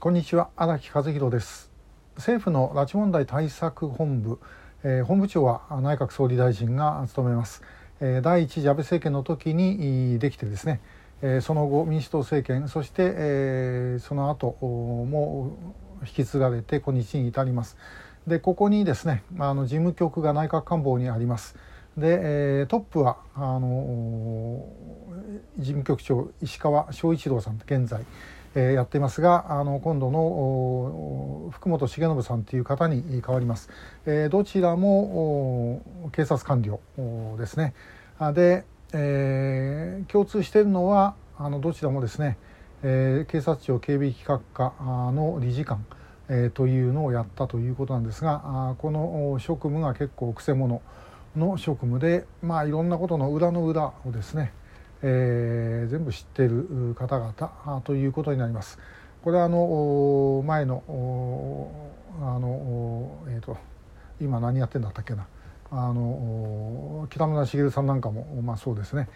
こんにちは荒木和弘です。政府の拉致問題対策本部、えー、本部長は内閣総理大臣が務めます、えー、第一次安倍政権の時にできてですね、えー、その後民主党政権そして、えー、その後も引き継がれて今日に至ります。でここにですねあの事務局が内閣官房にあります。で、えー、トップはあの事務局長石川昭一郎さん現在。え、やっていますがあの今度の福本重信さんという方に変わります、え、どちらも警察官僚ですね。で、えー、共通しているのはあのどちらもですね、えー、警察庁警備企画課の理事官、えー、というのをやったということなんですがあこの職務が結構くせ者の職務でまあいろんなことの裏の裏をですねえー、全部知っている方々ということになります。これはあの前のあの、えーと、今何やってんだったっけな。あの北村茂さんなんかも、まあ、そうですね、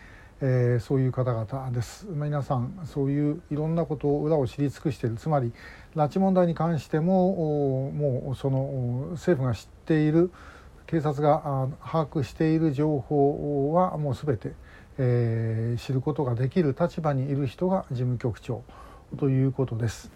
えー、そういう方々です、まあ、皆さんそういういろんなことを裏を知り尽くしている。つまり拉致問題に関してももうその政府が知っている。警察が把握している情報はもう全てえー、知ることができる立場にいる人が事務局長ということです。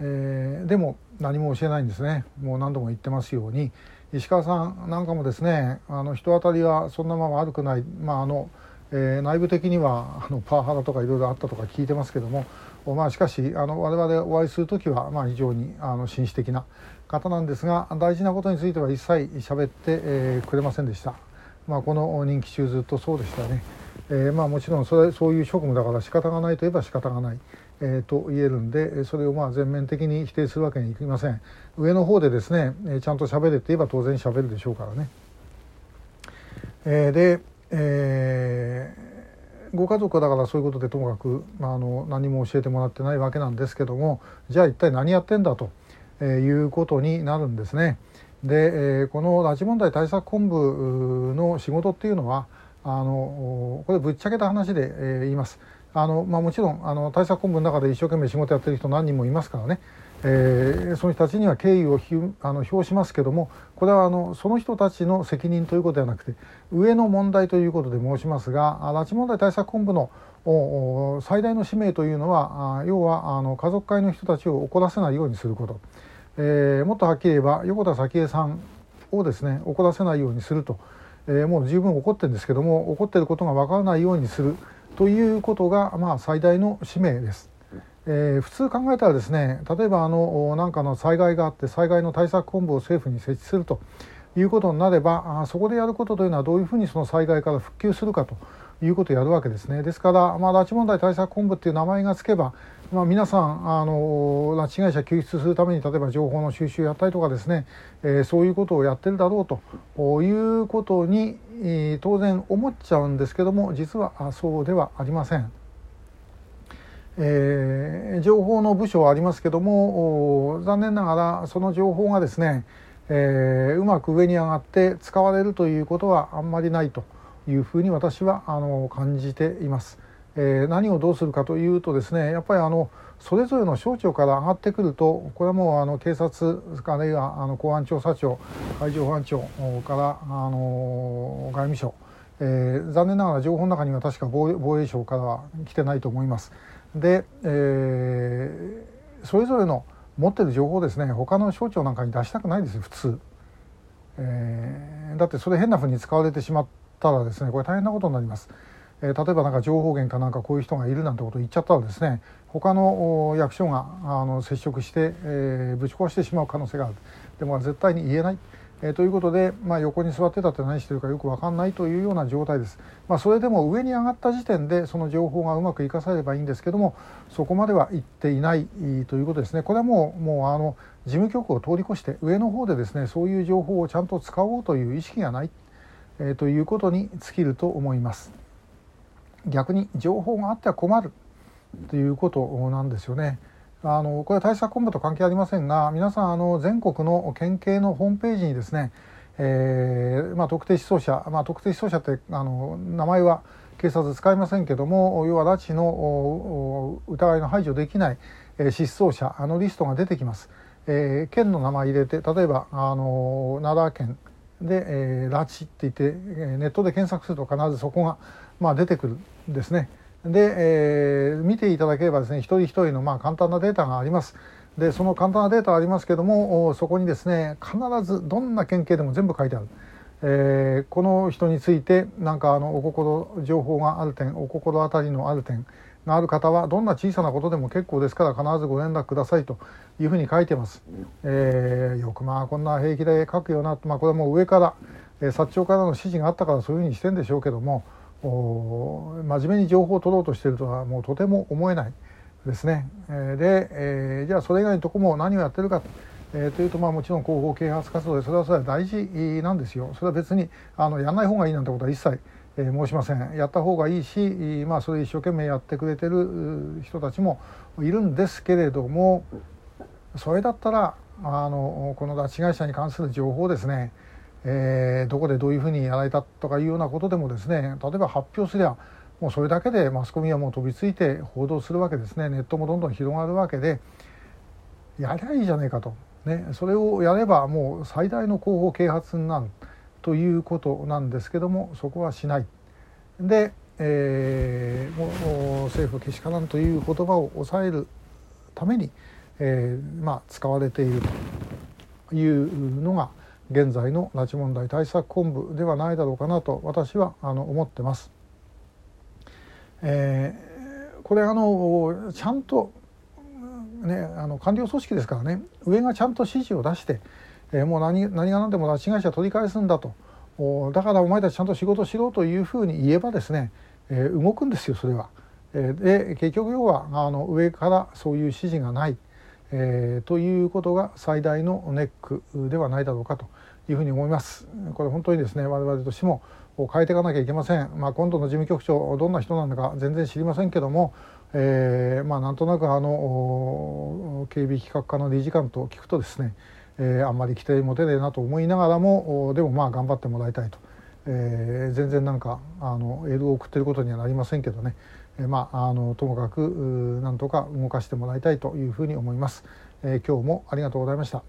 えー、でも何も教えないんですねもう何度も言ってますように石川さんなんかもですねあの人当たりはそんなまま悪くない、まああのえー、内部的にはあのパワハラとかいろいろあったとか聞いてますけども、まあ、しかしあの我々お会いする時は、まあ、非常にあの紳士的な方なんですが大事なことについては一切喋って、えー、くれませんでした。まあ、この任期中ずっとそうでしたね。えー、まあ、もちろんそれそういう職務だから仕方がないといえば仕方がない、えー、と言えるんでそれをまあ全面的に否定するわけにいきません上の方でですねえちゃんと喋れって言えば当然喋るでしょうからね。え、で、え、ご家族はだからそういうことでともかく、まあ、あの何も教えてもらってないわけなんですけどもじゃあ一体何やってんだと、え、いうことになるんですね。で、え、この拉致問題対策本部の仕事っていうのはあのこれぶっちゃけた話で、えー、言います。あの、まあ、もちろんあの対策本部の中で一生懸命仕事やってる人何人もいますからね、えー、その人たちには敬意をひあの表しますけどもこれはあのその人たちの責任ということではなくて上の問題ということで申しますが拉致問題対策本部の最大の使命というのは要はあの家族会の人たちを怒らせないようにすること、えー、もっとはっきり言えば横田早紀江さんをですね怒らせないようにすると。えー、もう十分起こってるんですけども起こってることが分からないようにするということが、まあ、最大の使命です。えー、普通考えたらですね例えばあの何かの災害があって災害の対策本部を政府に設置するということになればあそこでやることというのはどういうふうにその災害から復旧するかということをやるわけですね。ですから、まあ、拉致問題対策本部っていう名前がつけば、まあ、皆さんあの拉致被害者救出するために例えば情報の収集やったりとかですね、えー、そういうことをやってるだろうということに、えー、当然思っちゃうんですけども実はそうではありません。えー、情報の部署はありますけども残念ながらその情報がですね、えー、うまく上に上がって使われるということはあんまりないと。いうふうに私はあの感じています。えー、何をどうするかというとですねやっぱりあのそれぞれの省庁から上がってくるとこれはもうあの警察あるいはあの公安調査庁海上保安庁からあの外務省、えー、残念ながら情報の中には確か防衛省からは来てないと思います。で、えー、それぞれの持ってる情報ですね他の省庁なんかに出したくないですよ普通。えー、だってそれ変なふうに使われてしまってたらですねこれ大変なことになります。え、例えばなんか情報源かなんかこういう人がいるなんてことを言っちゃったらですね他の役所があの接触して、えー、ぶち壊してしまう可能性がある。でも絶対に言えない、えー、ということで、まあ、横に座ってたって何してるかよく分かんないというような状態です、まあ、それでも上に上がった時点でその情報がうまく生かされればいいんですけどもそこまでは行っていないということですね。これはもうもうあの事務局を通り越して上の方でですねそういう情報をちゃんと使おうという意識がない。え、ということに尽きると思います。逆に情報があっては困るということなんですよね。あのこれは対策本部と関係ありませんが皆さんあの全国の県警のホームページにですね、えーまあ、特定失踪者、まあ、特定失踪者ってあの名前は警察使いませんけども要は拉致の疑いの排除できない失踪者あのリストが出てきます。えー、県の名前入れて例えばあの奈良県で、えー、拉致って言ってネットで検索すると必ずそこが、まあ、出てくるんですね。で、えー、見ていただければですね一人一人のまあ簡単なデータがあります。でその簡単なデータありますけどもそこにですね必ずどんな県警でも全部書いてある。えー、この人について何かあのお心情報がある点お心当たりのある点がある方はどんな小さなことでも結構ですから必ずご連絡くださいというふうに書いてます。えー、よくまあこんな平気で書くよな、まあ、これはもう上から、えー、薩長からの指示があったからそういうふうにしてんでしょうけども真面目に情報を取ろうとしてるとはもうとても思えないですね。えー、で、えー、じゃあそれ以外のとこも何をやってるかと。えー、というとまあもちろん広報啓発活動でそれはそれは大事なんですよ。それは別にあのやらない方がいいなんてことは一切えー、申しません。やった方がいいし、まあ、それ一生懸命やってくれてる人たちもいるんですけれどもそれだったらあのこの拉致被害者に関する情報ですね、えー、どこでどういうふうにやられたとかいうようなことでもですね例えば発表すりゃもうそれだけでマスコミはもう飛びついて報道するわけですね。ネットもどんどん広がるわけでやりゃいいじゃねえかと、ね、それをやればもう最大の広報啓発になる。ということなんですけどもそこはしない。で、えー、もう政府けしからんという言葉を抑えるために、えー、まあ、使われているというのが現在の拉致問題対策本部ではないだろうかなと私はあの思ってます。えー、これあのちゃんとねあの官僚組織ですからね上がちゃんと指示を出してえー、もう何何が何でも拉致被害者取り返すんだとだからお前たちちゃんと仕事しろというふうに言えばですね、えー、動くんですよそれは。えー、で結局要はあの上からそういう指示がない、えー、ということが最大のネックではないだろうかというふうに思います。これ本当にですね我々としても変えていかなきゃいけません。まあ、今度の事務局長どんな人なのか全然知りませんけども、えー、まあなんとなくあの警備企画課の理事官と聞くとですねえー、あんまり期待持てねえなと思いながらもでもまあ頑張ってもらいたいと、えー、全然なんかあのエールを送ってることにはなりませんけどね、えー、まああのともかくなんとか動かしてもらいたいというふうに思います、えー、今日もありがとうございました。